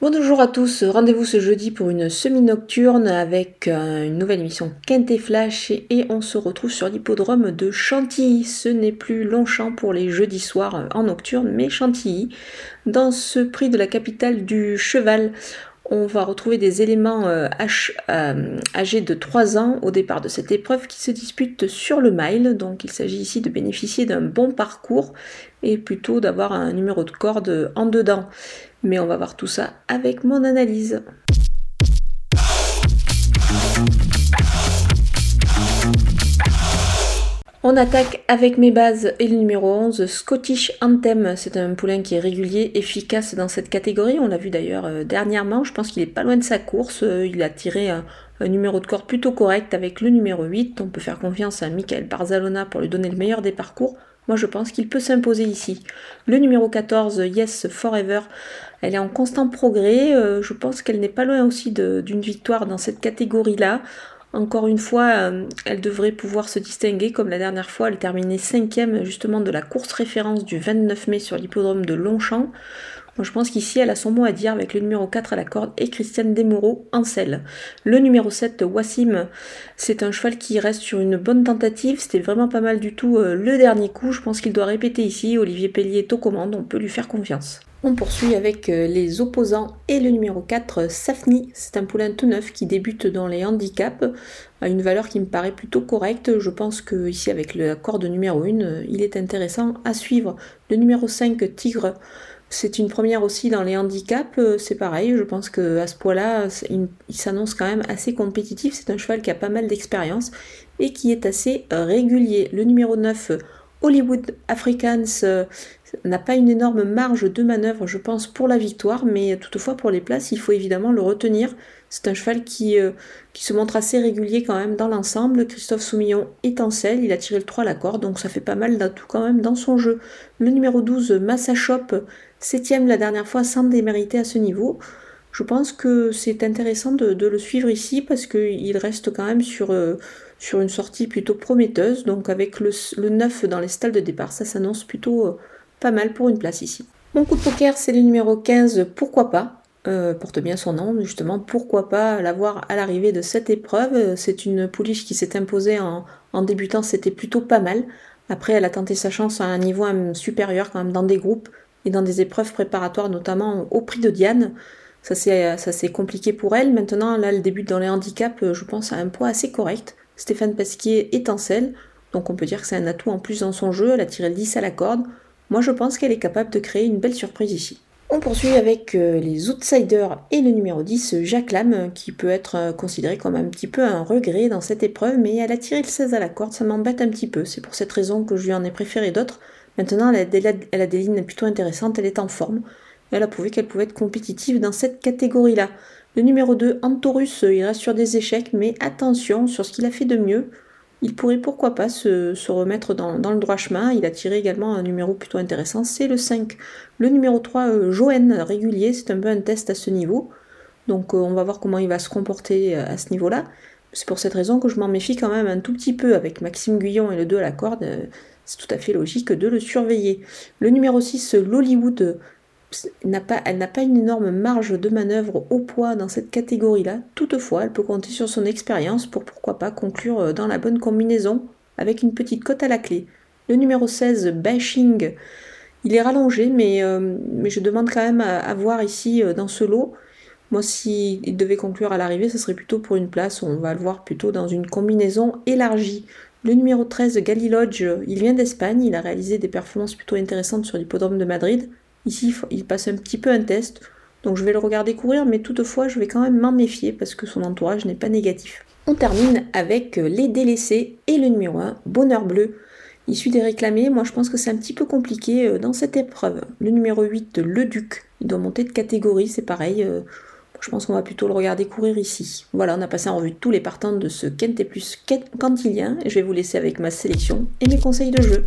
Bonjour à tous, rendez-vous ce jeudi pour une semi-nocturne avec euh, une nouvelle émission Quintet Flash et on se retrouve sur l'hippodrome de Chantilly. Ce n'est plus Longchamp pour les jeudis soirs euh, en nocturne, mais Chantilly. Dans ce prix de la capitale du cheval, on va retrouver des éléments euh, âgés de 3 ans au départ de cette épreuve qui se disputent sur le mile. Donc il s'agit ici de bénéficier d'un bon parcours et plutôt d'avoir un numéro de corde en dedans. Mais on va voir tout ça avec mon analyse. On attaque avec mes bases et le numéro 11, Scottish Anthem. C'est un poulain qui est régulier, efficace dans cette catégorie. On l'a vu d'ailleurs euh, dernièrement. Je pense qu'il est pas loin de sa course. Euh, il a tiré un, numéro de corde plutôt correct avec le numéro 8. On peut faire confiance à Michael Barzalona pour lui donner le meilleur des parcours. Moi, je pense qu'il peut s'imposer ici. Le numéro 14, Yes Forever, elle est en constant progrès. Euh, je pense qu'elle n'est pas loin aussi d'une victoire dans cette catégorie-là. Encore une fois, euh, elle devrait pouvoir se distinguer comme la dernière fois. Elle terminait cinquième justement de la course référence du 29 mai sur l'hippodrome de Longchamp je pense qu'ici, elle a son mot à dire avec le numéro 4 à la corde et Christiane Desmoureaux en selle. Le numéro 7, Wassim, c'est un cheval qui reste sur une bonne tentative. C'était vraiment pas mal du tout euh, le dernier coup. Je pense qu'il doit répéter ici. Olivier Pellier est aux commandes. On peut lui faire confiance. On poursuit avec euh, les opposants et le numéro 4, Safni. C'est un poulain tout neuf qui débute dans les handicaps à une valeur qui me paraît plutôt correcte. Je pense que ici avec le corde numéro 1, il est intéressant à suivre. Le numéro 5, Tigre. C'est une première aussi dans les handicaps, euh, c'est pareil, je pense qu'à ce poids-là, il, s'annonce quand même assez compétitif. C'est un cheval qui a pas mal d'expérience et qui est assez euh, régulier. Le numéro 9, Hollywood Africans, euh, n'a pas une énorme marge de manœuvre, je pense, pour la victoire, mais toutefois pour les places, il faut évidemment le retenir. C'est un cheval qui, qui se montre assez régulier quand même dans l'ensemble. Christophe Soumillon selle, il a tiré le 3 à la corde, donc ça fait pas mal d'atouts quand même dans son jeu. Le numéro 12, Massa Shop, septième la dernière fois sans démériter à ce niveau. Je pense que c'est intéressant de, le suivre ici parce qu'il reste quand même sur, euh, sur une sortie plutôt prometteuse. Donc avec le, 9 dans les stalles de départ, ça s'annonce plutôt euh, pas mal pour une place ici. Mon coup de poker, c'est le numéro 15, pourquoi pas euh, porte bien son nom, justement, pourquoi pas l'avoir à l'arrivée de cette épreuve. C'est une pouliche qui s'est imposée en, débutant, c'était plutôt pas mal. Après, elle a tenté sa chance à un niveau supérieur quand même dans des groupes et dans des épreuves préparatoires, notamment au prix de Diane. Ça c'est compliqué pour elle. Maintenant, là, elle débute dans les handicaps, je pense, à un poids assez correct. Stéphane Pasquier selle, donc on peut dire que c'est un atout en plus dans son jeu. Elle a tiré le 10 à la corde. Moi, je pense qu'elle est capable de créer une belle surprise ici. On poursuit avec euh, les outsiders et le numéro 10, Jacques Lam, qui peut être euh, considéré comme un petit peu un regret dans cette épreuve, mais elle a tiré le 16 à la corde, ça m'embête un petit peu. C'est pour cette raison que je lui en ai préféré d'autres. Maintenant, elle a, des, lignes plutôt intéressantes, elle est en forme. Elle a prouvé qu'elle pouvait être compétitive dans cette catégorie-là. Le numéro 2, Antorus, il reste sur des échecs, mais attention sur ce qu'il a fait de mieux. Il pourrait pourquoi pas se, remettre dans, le droit chemin. Il a tiré également un numéro plutôt intéressant, c'est le 5. Le numéro 3, euh, Joanne, régulier, c'est un peu un test à ce niveau. Donc euh, on va voir comment il va se comporter euh, à ce niveau-là. C'est pour cette raison que je m'en méfie quand même un tout petit peu avec Maxime Guyon et le 2 à la corde c'est tout à fait logique de le surveiller. Le numéro 6, l'Hollywood, elle n'a pas une énorme marge de manœuvre au poids dans cette catégorie-là. Toutefois, elle peut compter sur son expérience pour pourquoi pas conclure dans la bonne combinaison avec une petite cote à la clé. Le numéro 16, Bashing, il est rallongé, mais, euh, mais je demande quand même à, voir ici euh, dans ce lot. Moi, s'il devait conclure à l'arrivée, ce serait plutôt pour une place. On va le voir plutôt dans une combinaison élargie. Le numéro 13, Galilodge, il vient d'Espagne, il a réalisé des performances plutôt intéressantes sur l'hippodrome de Madrid. Ici, il passe un petit peu un test, donc je vais le regarder courir, mais toutefois, je vais quand même m'en méfier parce que son entourage n'est pas négatif. On termine avec les délaissés et le numéro 1, Bonheur Bleu. Issu des réclamés, moi je pense que c'est un petit peu compliqué euh, dans cette épreuve. Le numéro 8, Le Duc, il doit monter de catégorie, c'est pareil. Euh, je pense qu'on va plutôt le regarder courir ici. Voilà, on a passé en revue tous les partants de ce Kent plus et je vais vous laisser avec ma sélection et mes conseils de jeu.